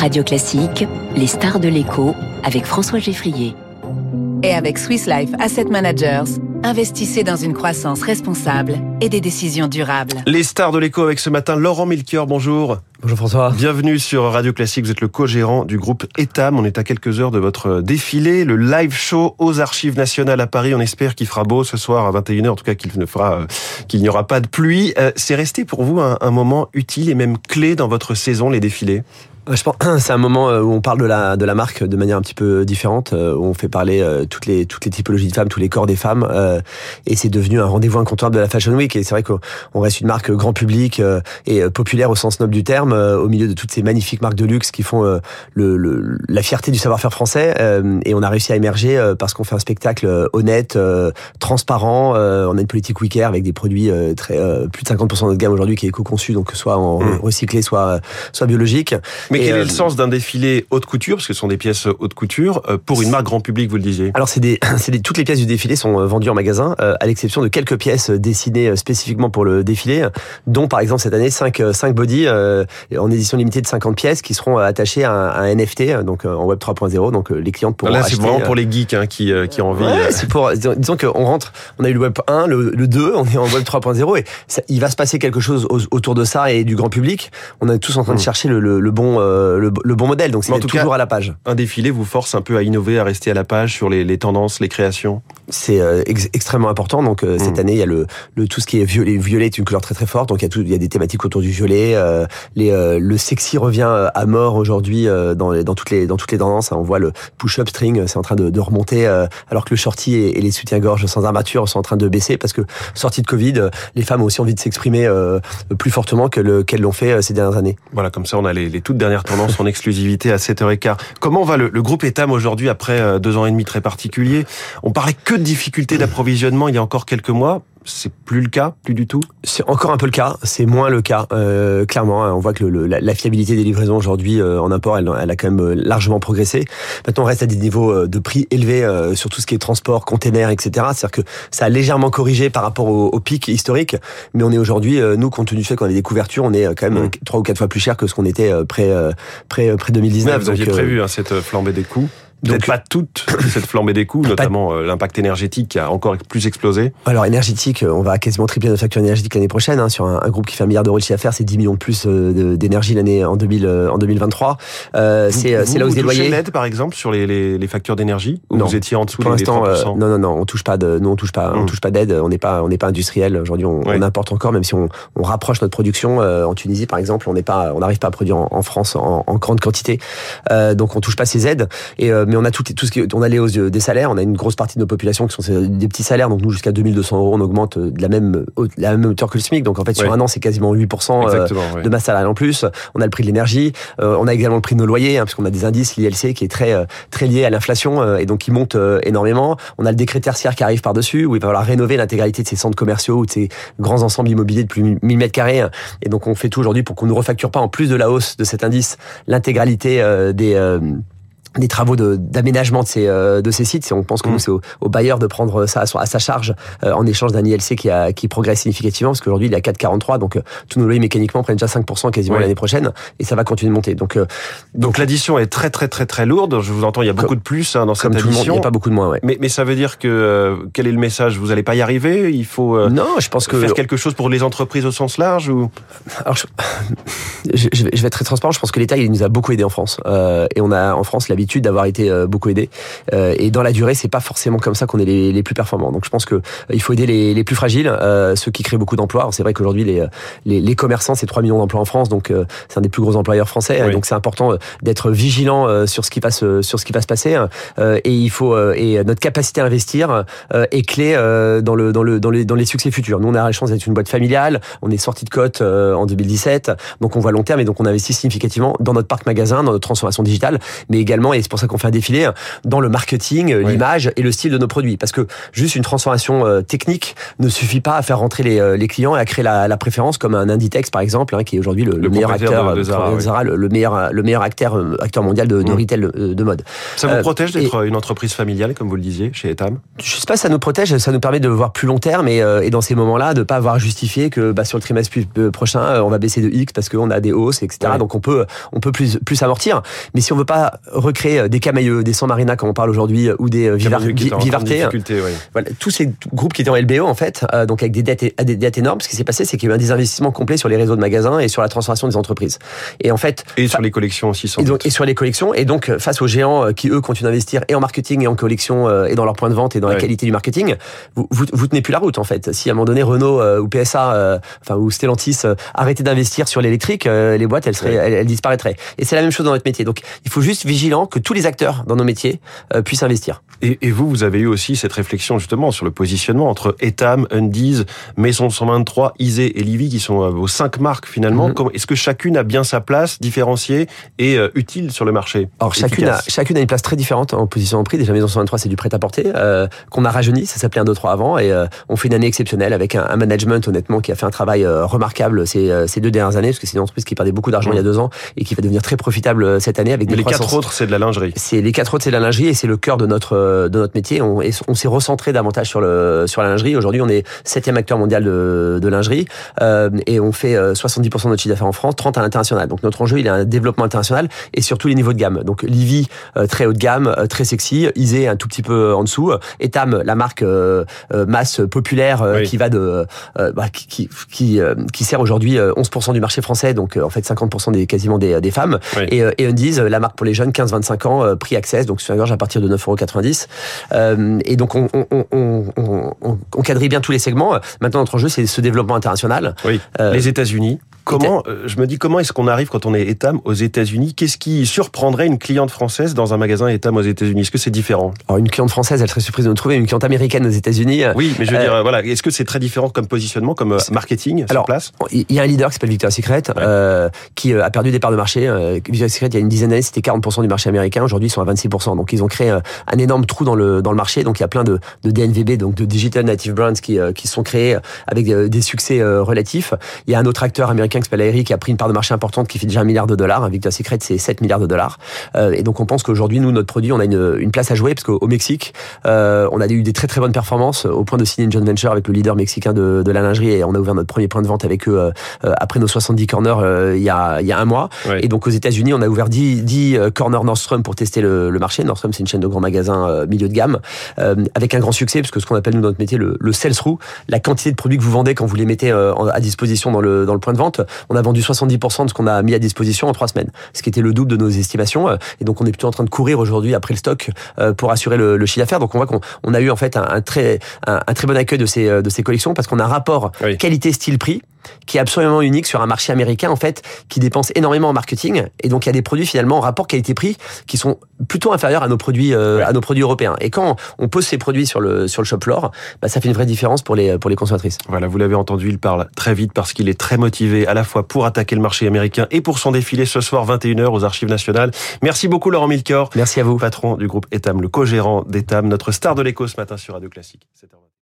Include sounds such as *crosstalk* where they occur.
Radio Classique, les stars de l'écho avec François Geffrier. Et avec Swiss Life Asset Managers, investissez dans une croissance responsable et des décisions durables. Les stars de l'écho avec ce matin Laurent Milkior, bonjour. Bonjour François. Bienvenue sur Radio Classique, vous êtes le co-gérant du groupe ETAM. On est à quelques heures de votre défilé, le live show aux Archives nationales à Paris. On espère qu'il fera beau ce soir à 21h, en tout cas qu'il ne fera, euh, qu'il n'y aura pas de pluie. Euh, c'est resté pour vous un, un moment utile et même clé dans votre saison, les défilés? Je pense *clears throat* c'est un moment euh, où on parle de la de la marque de manière un petit peu différente, euh, où on fait parler euh, toutes les toutes les typologies de femmes, tous les corps des femmes, et c'est devenu un rendez-vous incontournable de la Fashion Week. Et c'est vrai qu'on reste une marque grand public et populaire au sens noble du terme, au milieu de toutes ces magnifiques marques de luxe qui font le, le la fierté du savoir-faire français. et on a réussi à émerger parce qu'on fait un spectacle honnête, transparent. on a une politique week avec des produits très plus de 50% de notre gamme aujourd'hui qui est éco-conçu, donc soit en mmh. recyclé, soit soit biologique. Mais quel est le euh, sens d'un défilé haute couture, parce que ce sont des pièces haute couture, euh, pour une marque grand public, vous le disiez Alors, c'est des, *clears throat* c'est des, toutes les pièces du défilé sont euh, vendues en magasin, à l'exception de quelques pièces dessinées spécifiquement pour le défilé, dont par exemple cette année 5, 5 body en édition limitée de 50 pièces qui seront attachées à un, NFT, donc en Web 3.0, donc les clientes pourront Là, c'est vraiment pour les geeks hein, qui, qui ont envie. Ouais, c'est pour, disons qu'on rentre, on a eu le Web 1, le, le 2, on est en Web 3.0 et il va se passer quelque chose autour de ça et du grand public. On est tous en train de mmh. chercher le, le, le bon euh, le, bon modèle. Donc c'est toujours à la page. Un défilé vous force un peu à innover, à rester à la page sur les, tendances, les créations. C'est euh, extrêmement important. Donc euh, cette mm. année, il y a le, tout ce qui est violet. Violet est une couleur très très forte. Donc il y a tout, il y a des thématiques autour du violet. les, le sexy revient à mort aujourd'hui dans, dans toutes les dans toutes les tendances. On voit le push-up string, c'est en train de, remonter, alors que le shorty et, les soutiens-gorge sans armature sont en train de baisser parce que sortie de Covid, les femmes ont aussi envie de s'exprimer plus fortement que qu'elles l'ont fait ces dernières années. Voilà, comme ça on a les, les toutes dernières tendances son exclusivité à 7h15. Comment va le, le groupe Etam aujourd'hui après euh, deux ans et demi très particuliers? On parlait que de difficultés d'approvisionnement il y a encore quelques mois c'est plus le cas, plus du tout? C'est encore un peu le cas, c'est moins le cas, euh, clairement. Hein. on voit que le, la, fiabilité des livraisons aujourd'hui euh, en import, elle, elle, a quand même euh, largement progressé. Maintenant, on reste à des niveaux euh, de prix élevés sur tout ce qui est transport, containers, etc. C'est-à-dire que ça a légèrement corrigé par rapport au, au pic historique, mais on est aujourd'hui, nous, compte tenu du fait qu'on a des couvertures, on est quand même mmh. trois ou quatre fois plus cher que ce qu'on était près, près, près 2019. vous aviez prévu hein, cette flambée des coûts donc pas toute *coughs* cette flambée des coûts, notamment euh, l'impact énergétique qui a encore plus explosé. Alors énergétique, euh, on va quasiment tripler notre facture énergétique l'année prochaine hein, sur un, groupe qui fait un milliard d'euros de chiffre d'affaires, c'est 10 millions de plus euh, d'énergie l'année en 2000 en 2023. Euh, c'est c'est là où vous, vous loyers. l'aide par exemple sur les, les, les factures d'énergie Non, vous étiez en dessous pour l'instant. non non non, on touche pas de, nous on touche pas, on hmm. touche pas d'aide. On n'est pas on n'est pas industriel aujourd'hui. On, on, importe encore, même si on, on rapproche notre production en Tunisie par exemple, on n'est pas on n'arrive pas à produire en, France en, en, grande quantité. donc on touche pas ces aides. Et mais on a tout tout ce qui on a les hausses des salaires, on a une grosse partie de nos populations qui sont des petits salaires, donc nous jusqu'à 2200 euros, on augmente de la même, la même hauteur que le SMIC, donc en fait sur un an c'est quasiment 8% euh, de masse salariale en plus. On a le prix de l'énergie, euh, on a également le prix de nos loyers, hein, puisqu'on a des indices, l'ILC qui est très euh, très lié à l'inflation et donc qui monte énormément. On a le décret tertiaire qui arrive par-dessus, où il va falloir rénover l'intégralité de ces centres commerciaux ou de ces grands ensembles immobiliers de plus de 1000 mètres carrés. Et donc on fait tout aujourd'hui pour qu'on ne refacture pas en plus de la hausse de cet indice l'intégralité des des travaux d'aménagement de, ces euh, de ces sites. on pense que mmh. c'est au, au, bailleur de prendre ça à, sa charge euh, en échange d'un ILC qui, a, qui progresse significativement, parce qu'aujourd'hui il est à 4,43, donc euh, tous nos loyers mécaniquement prennent déjà 5% quasiment l'année prochaine, et ça va continuer de monter. Donc, donc, l'addition est très très très très lourde. Je vous entends, il y a beaucoup de plus hein, dans cette addition. il n'y a pas beaucoup de moins. Ouais. Mais, mais ça veut dire que quel est le message? Vous n'allez pas y arriver? Il faut non, je pense que faire quelque chose pour les entreprises au sens large ou? Alors, je, *laughs* je, vais, être très transparent. Je pense que l'État il nous a beaucoup aidé en France, et on a en France l'habitude d'avoir été euh, beaucoup aidé. Euh, et dans la durée, c'est pas forcément comme ça qu'on est les, les, plus performants. Donc je pense que euh, il faut aider les, les plus fragiles, ceux qui créent beaucoup d'emplois. C'est vrai qu'aujourd'hui les, les, les, commerçants, c'est 3 millions d'emplois en France, donc c'est un des plus gros employeurs français. Donc c'est important d'être vigilant sur ce qui va se, sur ce qui va se passer. et il faut et notre capacité à investir est clé dans le dans le dans les dans les succès futurs. Nous on a la chance d'être une boîte familiale. On est sorti de cote en 2017, donc on voit long terme et donc on investit significativement dans notre parc magasin, dans notre transformation digitale, mais également et c'est pour ça qu'on fait un défilé, dans le marketing, l'image et le style de nos produits. Parce que juste une transformation technique ne suffit pas à faire rentrer les, les clients et à créer la, la préférence comme un Inditex par exemple, hein, qui est aujourd'hui le, meilleur acteur de, Zara, le, meilleur le meilleur acteur acteur mondial de, de mm. retail de, mode. Ça vous protège d'être une entreprise familiale, comme vous le disiez, chez Etam? Je sais pas, ça nous protège, ça nous permet de voir plus long terme et, et dans ces moments-là, de pas avoir justifié que bah, sur le trimestre prochain, on va baisser de X parce qu'on a des hausses, etc. Donc on peut on peut plus plus amortir. Mais si on veut pas recréer des Camailleux, des San Marina comme on parle aujourd'hui, ou des Vivarté, voilà, tous ces groupes qui étaient en LBO en fait, euh, donc avec des dettes des dettes énormes, ce qui s'est passé, c'est qu'il y a eu un désinvestissement complet sur les réseaux de magasins et sur la transformation des entreprises. Et en fait et sur les collections aussi. Sans et, donc, et sur les collections et donc face aux géants euh, qui eux continuent d'investir et en marketing et en collection euh, et dans leur point de vente et dans la qualité du marketing, vous, vous, tenez plus la route en fait. Si à un moment donné Renault ou PSA, enfin ou Stellantis arrêtaient d'investir sur l'électrique, les boîtes elles seraient, elles, disparaîtraient. Et c'est la même chose dans notre métier. Donc il faut juste vigilant que tous les acteurs dans nos métiers puissent investir. Et, et, vous, vous avez eu aussi cette réflexion justement sur le positionnement entre Etam, Undies, Maison 123, Isée et Livy, qui sont euh, vos cinq marques finalement. Mhm. Est-ce que chacune a bien sa place, différenciée et euh, utile sur le marché? Alors chacune a, chacune a une place très différente en position en prix. Déjà Maison 123, c'est du prêt-à-porter euh, qu'on a rajeuni, ça s'appelait un 2-3 avant, et on fait une année exceptionnelle avec un, management honnêtement qui a fait un travail remarquable ces, ces deux dernières années, parce que c'est une entreprise qui perdait beaucoup d'argent il y a mhm. deux ans et qui va devenir très profitable cette année avec des les quatre autres, c'est de la lingerie. C'est les quatre autres, c'est la lingerie et c'est le cœur de notre de notre métier. On, on s'est recentré davantage sur le sur la lingerie. Aujourd'hui, on est septième acteur mondial de, de lingerie euh, et on fait 70% euh, de notre chiffre d'affaires en France, 30 à l'international. Donc notre enjeu, il est un développement international et surtout les niveaux de gamme. Donc Livy, euh, très haut de gamme, euh, très sexy. Isée, un tout petit peu en dessous. Etam, la marque masse populaire qui va de bah, qui qui qui sert aujourd'hui 11% du marché français. Donc en fait 50% des quasiment des, des femmes. Et, et Undies, la marque pour les jeunes 15-25 ans, prix access, donc sur la gorge à partir de 9,90 euros. et donc on, on, on, on, on quadrille bien tous les segments. Maintenant, notre enjeu, c'est ce développement international. Oui. Euh, les États-Unis. Comment, euh, je me dis, comment est-ce qu'on arrive quand on est Etam aux États-Unis? Qu'est-ce qui surprendrait une cliente française dans un magasin Etam aux États-Unis? Est-ce que c'est différent? Alors, une cliente française, elle serait surprise de nous trouver. Une cliente américaine aux États-Unis. Oui, mais je veux dire, euh, voilà, est-ce que c'est très différent comme positionnement, comme marketing alors, sur place Il y a un leader qui s'appelle Victoria's Secret, qui a perdu des parts de marché. Victoria's Secret, il y a une dizaine d'années, c'était 40% du marché américain. Aujourd'hui, ils sont à 26%. Donc, ils ont créé un énorme trou dans le dans le marché. Donc, il y a plein de, de DNVB, donc de Digital Native Brands, qui qui sont créés avec des succès relatifs. Il y a un autre acteur américain qui s'appelle Aerie qui a pris une part de marché importante qui fait déjà un milliard de dollars. Un Victoria's Secret, c'est 7 milliards de dollars. Euh, et donc on pense qu'aujourd'hui, nous, notre produit, on a une, une place à jouer parce qu'au Mexique, euh, on a eu des très très bonnes performances au point de signer une joint venture avec le leader mexicain de, de la lingerie et on a ouvert notre premier point de vente avec eux euh, après nos 70 corners il, y a, il y a un mois. Et donc aux États-Unis, on a ouvert 10, 10 corners Nordstrom pour tester le, le marché. Nordstrom, c'est une chaîne de grands magasins milieu de gamme avec un grand succès parce que ce qu'on appelle nous dans notre métier le, le sell through, la quantité de produits que vous vendez quand vous les mettez à disposition dans le, dans le point de vente. On a vendu 70% de ce qu'on a mis à disposition en trois semaines, ce qui était le double de nos estimations. Et donc on est plutôt en train de courir aujourd'hui après le stock euh, pour assurer le, le chiffre d'affaires. Donc on voit qu'on a eu en fait un, très un, très bon accueil de ces de ces collections parce qu'on a un rapport qualité style prix qui est absolument unique sur un marché américain en fait qui dépense énormément en marketing. Et donc il y a des produits finalement en rapport qualité-prix qui sont plutôt inférieurs à nos produits euh, à nos produits européens. Et quand on pose ces produits sur le sur le shop floor bah, ça fait une vraie différence pour les pour les consommatrices. Voilà vous l'avez entendu il parle très vite parce qu'il est très motivé à la fois pour attaquer le marché américain et pour son défilé ce soir 21h aux Archives nationales. Merci beaucoup Laurent Milcor merci à vous. Patron du groupe Etam le co-gérant d'Etam notre star de l'écho ce matin sur Radio Classique